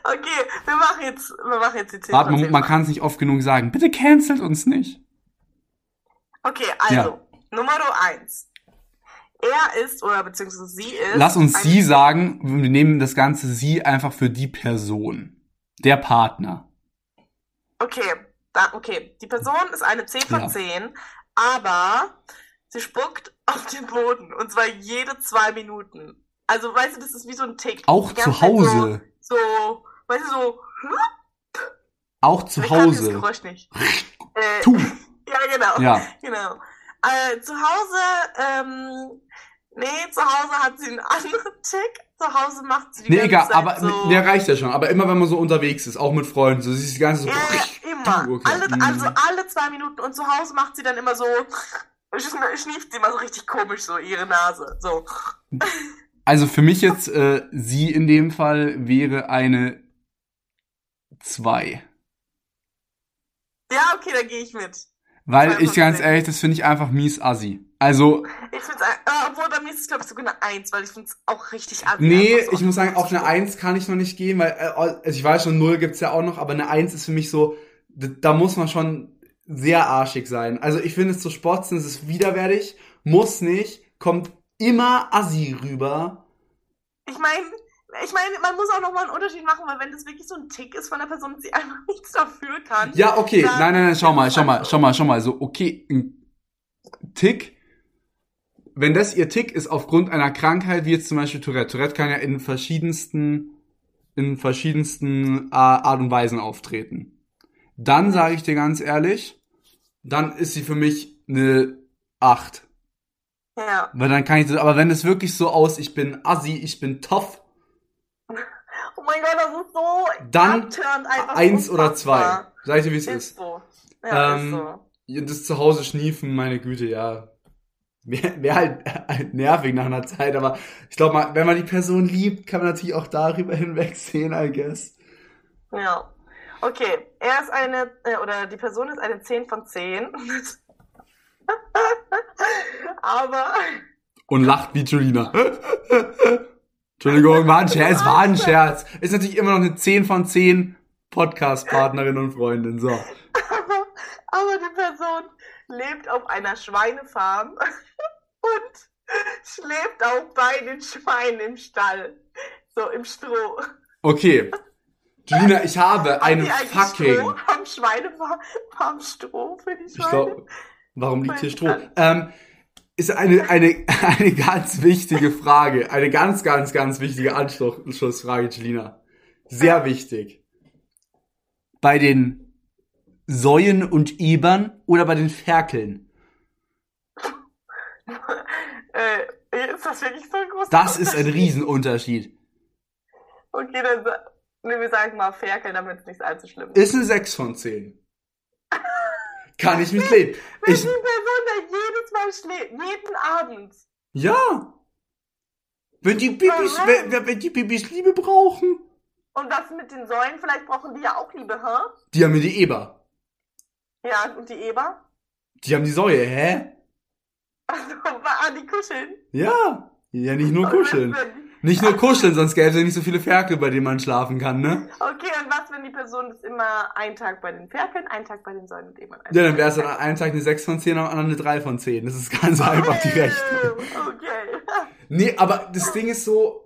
[SPEAKER 2] Okay, wir machen jetzt, wir machen jetzt die 10
[SPEAKER 1] Warte, man,
[SPEAKER 2] 10
[SPEAKER 1] man kann es nicht oft genug sagen. Bitte cancelt uns nicht.
[SPEAKER 2] Okay, also,
[SPEAKER 1] Ja.
[SPEAKER 2] Nummer eins. Er ist, oder beziehungsweise sie ist.
[SPEAKER 1] Lass uns sie sagen. Wir nehmen das ganze sie einfach für die Person. Der Partner.
[SPEAKER 2] Okay, da, okay. Die Person ist eine 10 von
[SPEAKER 1] Ja.
[SPEAKER 2] 10, aber sie spuckt auf den Boden. Und zwar jede zwei Minuten. Also, weißt du, das ist wie so ein Tick.
[SPEAKER 1] Auch zu Hause.
[SPEAKER 2] So, so, weißt du, so.
[SPEAKER 1] Auch zu
[SPEAKER 2] Ich kann dieses
[SPEAKER 1] Hause.
[SPEAKER 2] Geräusch nicht. Äh. Ja, genau.
[SPEAKER 1] Ja.
[SPEAKER 2] Genau. Äh, zu Hause, ähm, nee, zu Hause hat sie einen anderen Tick. Zu Hause macht sie die
[SPEAKER 1] Nee,
[SPEAKER 2] ganze
[SPEAKER 1] egal,
[SPEAKER 2] Zeit
[SPEAKER 1] aber
[SPEAKER 2] so.
[SPEAKER 1] der reicht ja schon. Aber immer wenn man so unterwegs ist, auch mit Freunden, so sie ist die ganze so.
[SPEAKER 2] Ja, immer.
[SPEAKER 1] Okay.
[SPEAKER 2] Alle,
[SPEAKER 1] Mhm.
[SPEAKER 2] also alle zwei Minuten. Und zu Hause macht sie dann immer so, schn- schnieft sie immer so richtig komisch, so ihre Nase. So.
[SPEAKER 1] Also für mich jetzt, äh, sie in dem Fall wäre eine zwei.
[SPEAKER 2] Ja, okay, da gehe ich mit.
[SPEAKER 1] Weil ich ganz ehrlich, das finde ich einfach mies assi. Also,
[SPEAKER 2] Ich finde es, äh, obwohl bei mir ist es, glaube ich, sogar eine Eins, weil ich finde es auch richtig an.
[SPEAKER 1] nee, ich muss sagen, auf eine Eins kann ich noch nicht gehen, weil, äh, also ich weiß schon, Null gibt's ja auch noch, aber eine Eins ist für mich so, da muss man schon sehr arschig sein. Also ich finde es zu spotzen, es ist widerwärtig, muss nicht, kommt immer assi rüber.
[SPEAKER 2] Ich meine, ich meine, man muss auch nochmal einen Unterschied machen, weil wenn das wirklich so ein Tick ist von der Person, dass sie einfach nichts dafür kann.
[SPEAKER 1] Ja, okay, nein, nein, nein, schau mal, schau mal, schau mal, schau mal, so, okay, ein Tick, wenn das ihr Tick ist aufgrund einer Krankheit, wie jetzt zum Beispiel Tourette, Tourette kann ja in verschiedensten, in verschiedensten äh, Art und Weisen auftreten. Dann sage ich dir ganz ehrlich, dann ist sie für mich eine 8.
[SPEAKER 2] Ja.
[SPEAKER 1] Weil dann kann ich das, aber wenn es wirklich so aus, ich bin assi, ich bin tough,
[SPEAKER 2] Oh mein Gott, das ist so
[SPEAKER 1] Dann
[SPEAKER 2] einfach.
[SPEAKER 1] eins oder zwei.
[SPEAKER 2] unfassbar.
[SPEAKER 1] Sag ich dir, wie es
[SPEAKER 2] Ist
[SPEAKER 1] ist.
[SPEAKER 2] so. Ja,
[SPEAKER 1] Ähm,
[SPEAKER 2] ist so.
[SPEAKER 1] Das Zuhause schniefen, meine Güte, ja. Wäre wär halt, halt nervig nach einer Zeit, aber ich glaube mal, wenn man die Person liebt, kann man natürlich auch darüber hinwegsehen, I guess.
[SPEAKER 2] Ja. Okay, er ist eine, äh, oder die Person ist eine 10 von 10. Aber,
[SPEAKER 1] Und lacht wie Julina. Entschuldigung, war ein Scherz, war ein Scherz. Ist natürlich immer noch eine 10 von 10 Podcast-Partnerin und Freundin, so.
[SPEAKER 2] aber, aber die Person lebt auf einer Schweinefarm und schläft auch bei den Schweinen im Stall. So im Stroh.
[SPEAKER 1] Okay. Julina, ich habe
[SPEAKER 2] Haben
[SPEAKER 1] eine fucking...
[SPEAKER 2] Stroh? Haben Schweinefarm Stroh für die
[SPEAKER 1] Ich
[SPEAKER 2] Schweine?
[SPEAKER 1] glaube, warum liegt hier Stroh? Ähm, ist eine, eine, eine ganz wichtige Frage. Eine ganz, ganz, ganz wichtige Anschlussfrage, Jelina. Sehr wichtig. Bei den Säuen und Ebern oder bei den Ferkeln?
[SPEAKER 2] äh, ist das wirklich so ein großer
[SPEAKER 1] Das ist ein
[SPEAKER 2] Unterschied?
[SPEAKER 1] Riesenunterschied.
[SPEAKER 2] Okay, dann nee, wir sagen mal Ferkel, damit es nicht allzu schlimm ist.
[SPEAKER 1] Ist eine 6 von 10. Kann ich mit leben.
[SPEAKER 2] Wenn
[SPEAKER 1] Ich,
[SPEAKER 2] die Person da jedes Mal schläft, jeden Abend.
[SPEAKER 1] ja. Wenn die Bibis, wenn, wenn die Bibis Liebe brauchen.
[SPEAKER 2] Und was mit den Säulen? Vielleicht brauchen die ja auch Liebe, hä?
[SPEAKER 1] Die haben mir die Eber.
[SPEAKER 2] Ja, und die Eber?
[SPEAKER 1] Die haben die Säue, hä?
[SPEAKER 2] Also, ah, die kuscheln.
[SPEAKER 1] Ja. Ja, nicht nur
[SPEAKER 2] Und
[SPEAKER 1] kuscheln. Nicht nur kuscheln, sonst gäbe es ja nicht so viele Ferkel, bei denen man schlafen kann, ne?
[SPEAKER 2] Okay, und was, wenn die Person das immer einen Tag bei den Ferkeln, einen Tag bei den Säulen und eben einen
[SPEAKER 1] Ja, dann
[SPEAKER 2] Tag
[SPEAKER 1] wäre es
[SPEAKER 2] den
[SPEAKER 1] einen Tag eine 6 von 10, am anderen eine 3 von 10. Das ist ganz einfach die Rechnung.
[SPEAKER 2] Okay.
[SPEAKER 1] Nee, aber das Ding ist so,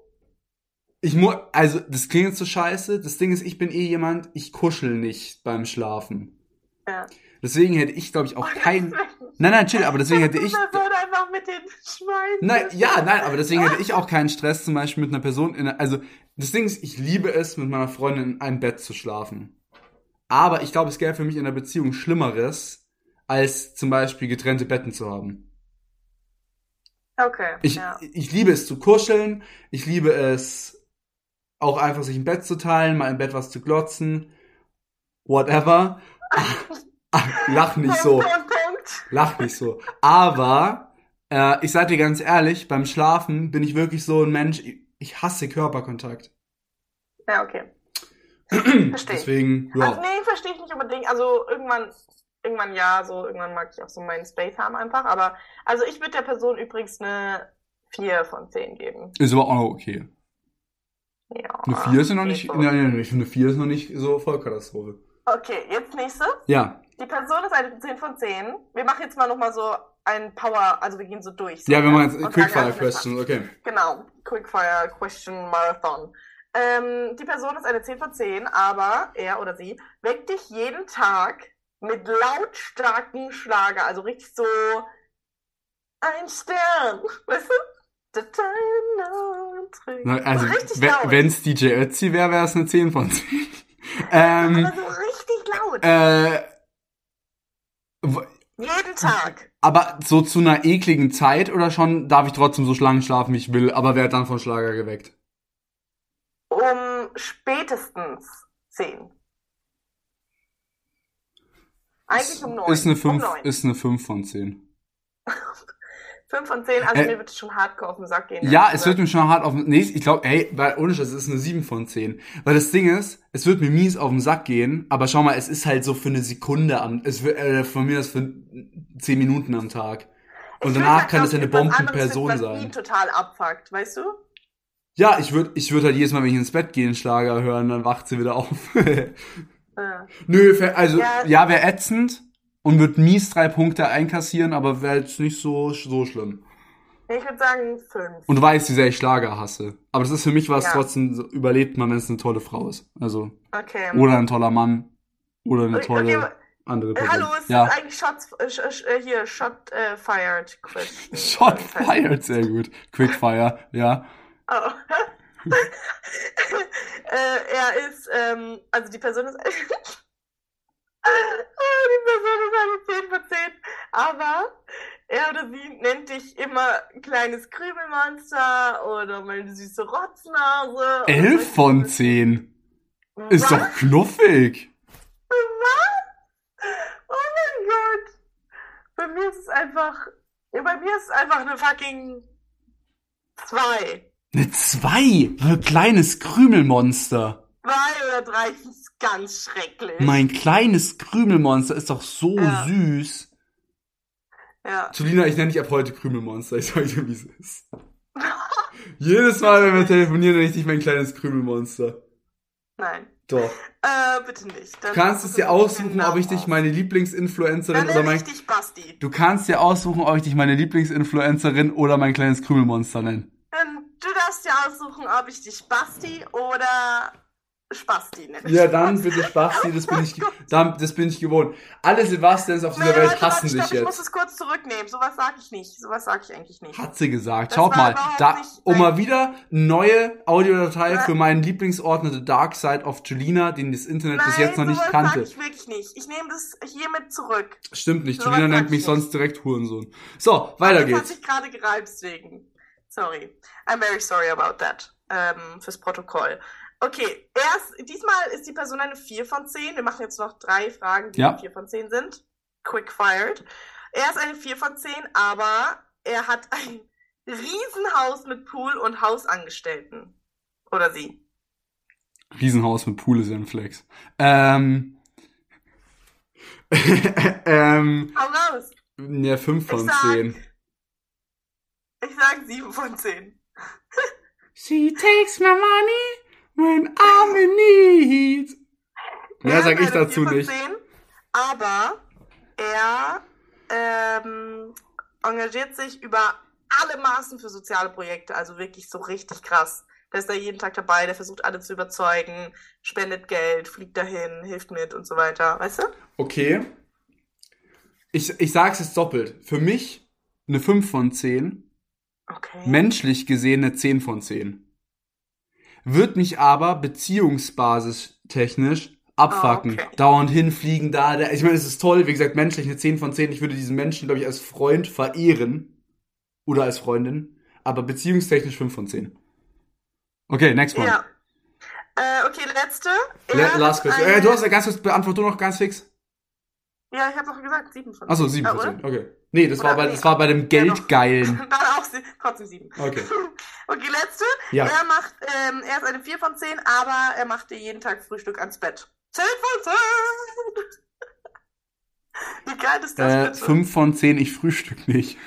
[SPEAKER 1] ich muss, also das klingt jetzt so scheiße. Das Ding ist, ich bin eh jemand, ich kuschel nicht beim Schlafen.
[SPEAKER 2] Ja.
[SPEAKER 1] Deswegen hätte ich, glaube ich, auch kein. Nein, nein, chill, aber deswegen hätte ich.
[SPEAKER 2] Würde einfach mit den Schweinen.
[SPEAKER 1] Nein, ja, nein, aber deswegen hätte ich auch keinen Stress, zum Beispiel mit einer Person in einer, also das Ding ist, ich liebe es, mit meiner Freundin in einem Bett zu schlafen. Aber ich glaube, es gäbe für mich in einer Beziehung Schlimmeres, als zum Beispiel getrennte Betten zu haben.
[SPEAKER 2] Okay.
[SPEAKER 1] Ich,
[SPEAKER 2] ja.
[SPEAKER 1] ich liebe es zu kuscheln, ich liebe es auch einfach sich ein Bett zu teilen, mal im Bett was zu glotzen, whatever. Ach, lach nicht so. Lach nicht so. Aber äh, ich sag dir ganz ehrlich, beim Schlafen bin ich wirklich so ein Mensch, ich, hasse Körperkontakt.
[SPEAKER 2] Ja, okay. Verstehe.
[SPEAKER 1] Deswegen,
[SPEAKER 2] Also,
[SPEAKER 1] ja.
[SPEAKER 2] nee, verstehe ich nicht unbedingt. Also, irgendwann, irgendwann ja, so, irgendwann mag ich auch so meinen Space haben einfach. Aber, also, ich würde der Person übrigens eine 4 von 10 geben.
[SPEAKER 1] Ist aber auch okay.
[SPEAKER 2] Ja.
[SPEAKER 1] Eine 4 ist ja noch nicht,
[SPEAKER 2] so.
[SPEAKER 1] nein, nein, nein, eine 4 ist noch nicht so Vollkatastrophe.
[SPEAKER 2] Okay, jetzt nächste.
[SPEAKER 1] Ja,
[SPEAKER 2] Die Person ist eine 10 von 10. Wir machen jetzt mal nochmal so ein Power, also wir gehen so durch. So,
[SPEAKER 1] ja, wir machen jetzt Quickfire Questions, okay.
[SPEAKER 2] Genau, Quickfire Question Marathon. Ähm, die Person ist eine 10 von 10, aber er oder sie weckt dich jeden Tag mit lautstarken Schlager, also richtig so ein Stern, weißt du?
[SPEAKER 1] Na, Also,
[SPEAKER 2] so richtig
[SPEAKER 1] we-
[SPEAKER 2] laut.
[SPEAKER 1] wenn's DJ Ötzi wäre, wäre es eine 10 von 10. ähm,
[SPEAKER 2] so richtig laut.
[SPEAKER 1] äh,
[SPEAKER 2] jeden Tag.
[SPEAKER 1] aber so zu einer ekligen Zeit oder schon darf ich trotzdem so Schlangen schlafen, wie ich will, aber wer dann von Schlager geweckt?
[SPEAKER 2] Um spätestens 10. Eigentlich um 9.
[SPEAKER 1] Ist eine
[SPEAKER 2] um
[SPEAKER 1] 5,
[SPEAKER 2] 9.
[SPEAKER 1] ist eine 5 von 10.
[SPEAKER 2] 5 von 10, also
[SPEAKER 1] Äh,
[SPEAKER 2] mir wird es schon hardcore auf den Sack gehen.
[SPEAKER 1] Ja, es wird mir schon hart auf den, nee, ich glaube, ey, weil ohne Scheiß, es ist eine 7 von 10. Weil das Ding ist, es wird mir mies auf den Sack gehen, aber schau mal, es ist halt so für eine Sekunde am, es wird, äh, von mir das für 10 Minuten am Tag. Und
[SPEAKER 2] Ich
[SPEAKER 1] danach
[SPEAKER 2] halt
[SPEAKER 1] kann es ja eine Bombenperson
[SPEAKER 2] wird, was ihn
[SPEAKER 1] sein.
[SPEAKER 2] total abfuckt, weißt du?
[SPEAKER 1] Ja, ich würde ich würd halt jedes Mal, wenn ich ins Bett gehe, einen Schlager hören, dann wacht sie wieder auf.
[SPEAKER 2] Ja.
[SPEAKER 1] Nö, ver- also,
[SPEAKER 2] Ja.
[SPEAKER 1] ja, wäre ätzend und wird mies drei Punkte einkassieren, aber wäre jetzt nicht so, so schlimm.
[SPEAKER 2] Ich würde sagen 5.
[SPEAKER 1] Und du weißt, wie sehr ich Schlager hasse. Aber das ist für mich was
[SPEAKER 2] Ja.
[SPEAKER 1] trotzdem, überlebt man, wenn es eine tolle Frau ist. Also,
[SPEAKER 2] Okay.
[SPEAKER 1] oder ein toller Mann. Oder eine
[SPEAKER 2] Okay,
[SPEAKER 1] tolle
[SPEAKER 2] okay,
[SPEAKER 1] andere Person.
[SPEAKER 2] Hallo, es
[SPEAKER 1] ja.
[SPEAKER 2] ist eigentlich Shots, äh, äh, hier, Shot äh, Fired Question.
[SPEAKER 1] Shot fired, sehr gut. Quickfire, ja.
[SPEAKER 2] Oh. äh, er ist, ähm, also die Person ist, die Person ist eine 10 von 10, aber er oder sie nennt dich immer kleines Krümelmonster oder meine süße Rotznase. oder
[SPEAKER 1] 11
[SPEAKER 2] solche
[SPEAKER 1] von
[SPEAKER 2] Dinge.
[SPEAKER 1] 10. Ist
[SPEAKER 2] Was?
[SPEAKER 1] doch knuffig.
[SPEAKER 2] Was? Oh mein Gott. Bei mir ist es einfach, ja, bei mir ist es einfach eine fucking 2.
[SPEAKER 1] Eine 2. Ein kleines Krümelmonster.
[SPEAKER 2] Zwei oder drei ist ganz schrecklich.
[SPEAKER 1] Mein kleines Krümelmonster ist doch so
[SPEAKER 2] Ja.
[SPEAKER 1] süß.
[SPEAKER 2] ja.
[SPEAKER 1] Julina, ich nenne dich ab heute Krümelmonster. Ich sag dir, wie es ist. Jedes Mal, wenn wir telefonieren, nenne ich dich mein kleines Krümelmonster.
[SPEAKER 2] Nein.
[SPEAKER 1] Doch.
[SPEAKER 2] Äh, bitte nicht. Dann
[SPEAKER 1] Du kannst es dir aussuchen, ob ich dich meine Lieblingsinfluencerin oder mein...
[SPEAKER 2] ich dich Basti.
[SPEAKER 1] Du kannst dir aussuchen, ob ich dich meine Lieblingsinfluencerin oder mein kleines Krümelmonster nenne.
[SPEAKER 2] Du darfst dir aussuchen, ob ich dich Basti oder Spasti nenne.
[SPEAKER 1] Ja, dann bitte Spasti, das bin ich, dann, das bin ich gewohnt. Alle Sebastians auf dieser
[SPEAKER 2] Nein,
[SPEAKER 1] Welt hassen dich
[SPEAKER 2] stopp, Ich muss
[SPEAKER 1] jetzt.
[SPEAKER 2] es kurz zurücknehmen. Sowas sage ich nicht. Sowas sage ich eigentlich nicht.
[SPEAKER 1] Hat sie gesagt.
[SPEAKER 2] Das
[SPEAKER 1] Schaut mal, da,
[SPEAKER 2] nicht-
[SPEAKER 1] um
[SPEAKER 2] nein.
[SPEAKER 1] mal wieder neue Audiodatei
[SPEAKER 2] Nein.
[SPEAKER 1] für meinen Lieblingsordner The Dark Side of Julina, den das Internet bis jetzt noch nicht
[SPEAKER 2] sowas
[SPEAKER 1] kannte.
[SPEAKER 2] sag ich wirklich nicht. Ich nehme das hiermit zurück.
[SPEAKER 1] Stimmt nicht.
[SPEAKER 2] Sowas
[SPEAKER 1] Julina nennt mich
[SPEAKER 2] ich nicht.
[SPEAKER 1] sonst direkt Hurensohn. So, weiter
[SPEAKER 2] Das hat
[SPEAKER 1] geht's.
[SPEAKER 2] sich gerade gereibt, deswegen. Sorry. I'm very sorry about that. Ähm, fürs Protokoll. Okay, erst, diesmal ist die Person eine 4 von 10. Wir machen jetzt noch drei Fragen, die
[SPEAKER 1] Ja.
[SPEAKER 2] 4 von 10 sind. Quick fired. Er ist eine 4 von 10, aber er hat ein Riesenhaus mit Pool und Hausangestellten. Oder sie.
[SPEAKER 1] Riesenhaus mit Pool ist ja ein Flex. Ähm, ähm,
[SPEAKER 2] Hau raus.
[SPEAKER 1] ja, 5 von
[SPEAKER 2] Ich sag-
[SPEAKER 1] 10.
[SPEAKER 2] Ich sag 7 von 10.
[SPEAKER 1] She takes my money when I'm in need. Mehr sag ich
[SPEAKER 2] leider
[SPEAKER 1] dazu
[SPEAKER 2] 4 von
[SPEAKER 1] nicht.
[SPEAKER 2] 10, aber er ähm, engagiert sich über alle Maßen für soziale Projekte, also wirklich so richtig krass. Der ist da jeden Tag dabei, der versucht alle zu überzeugen, spendet Geld, fliegt dahin, hilft mit und so weiter, weißt du?
[SPEAKER 1] Okay. Ich, ich sag's jetzt doppelt. Für mich eine 5 von 10.
[SPEAKER 2] Okay.
[SPEAKER 1] menschlich gesehen eine 10 von 10. Wird mich aber beziehungsbasis technisch abfacken.
[SPEAKER 2] Ah, okay.
[SPEAKER 1] Dauernd hinfliegen da, da. Ich meine, es ist toll, wie gesagt, menschlich eine 10 von 10. Ich würde diesen Menschen, glaube ich, als Freund verehren. Oder als Freundin. Aber beziehungstechnisch 5 von 10. Okay, next one.
[SPEAKER 2] Ja. Äh, okay, letzte.
[SPEAKER 1] Le last question. Äh, du hast ja ganz kurz, beantwortet du noch ganz fix.
[SPEAKER 2] Ja, ich habe noch gesagt, 7 von 10.
[SPEAKER 1] Achso, 7
[SPEAKER 2] Ja,
[SPEAKER 1] von
[SPEAKER 2] oder?
[SPEAKER 1] 10. Okay. Nee, das war bei,
[SPEAKER 2] Nee.
[SPEAKER 1] das war bei dem
[SPEAKER 2] Ja, doch.
[SPEAKER 1] Geldgeilen.
[SPEAKER 2] Dann auch trotzdem 7.
[SPEAKER 1] Okay.
[SPEAKER 2] Okay, letzte.
[SPEAKER 1] Ja.
[SPEAKER 2] Er macht, ähm, er ist eine 4 von 10, aber er macht dir jeden Tag Frühstück ans Bett. 10 von 10! Wie geil ist das
[SPEAKER 1] Äh,
[SPEAKER 2] bitte?
[SPEAKER 1] 5 von 10, ich frühstück nicht.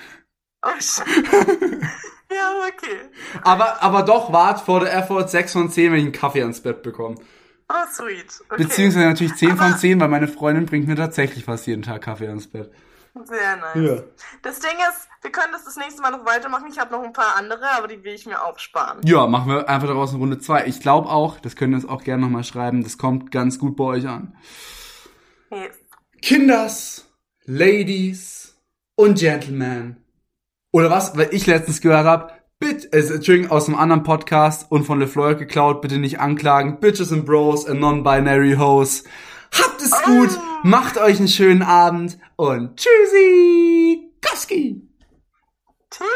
[SPEAKER 2] Oh, shit. ja, okay.
[SPEAKER 1] Aber, aber doch, wart vor der Effort 6 von 10, wenn ich einen Kaffee ans Bett bekomme.
[SPEAKER 2] Oh, sweet. Okay.
[SPEAKER 1] Beziehungsweise natürlich 10 von
[SPEAKER 2] Aber-
[SPEAKER 1] 10, weil meine Freundin bringt mir tatsächlich fast jeden Tag Kaffee ans Bett.
[SPEAKER 2] Sehr nice.
[SPEAKER 1] Ja.
[SPEAKER 2] Das Ding ist, wir können das das nächste Mal noch weitermachen. Ich habe noch ein paar andere, aber die will ich mir aufsparen.
[SPEAKER 1] Ja, machen wir einfach daraus eine Runde 2. Ich glaube auch, das könnt ihr uns auch gerne nochmal schreiben, das kommt ganz gut bei euch an.
[SPEAKER 2] Yes.
[SPEAKER 1] Kinders, Ladies und Gentlemen. Oder was? Weil ich letztens gehört habe, bitte, äh, Entschuldigung, aus einem anderen Podcast und von LeFleur geklaut, bitte nicht anklagen. Bitches and Bros and Non-Binary Hoes. Habt es
[SPEAKER 2] Oh.
[SPEAKER 1] gut, macht euch einen schönen Abend und tschüssi, Koski.
[SPEAKER 2] Tschüss.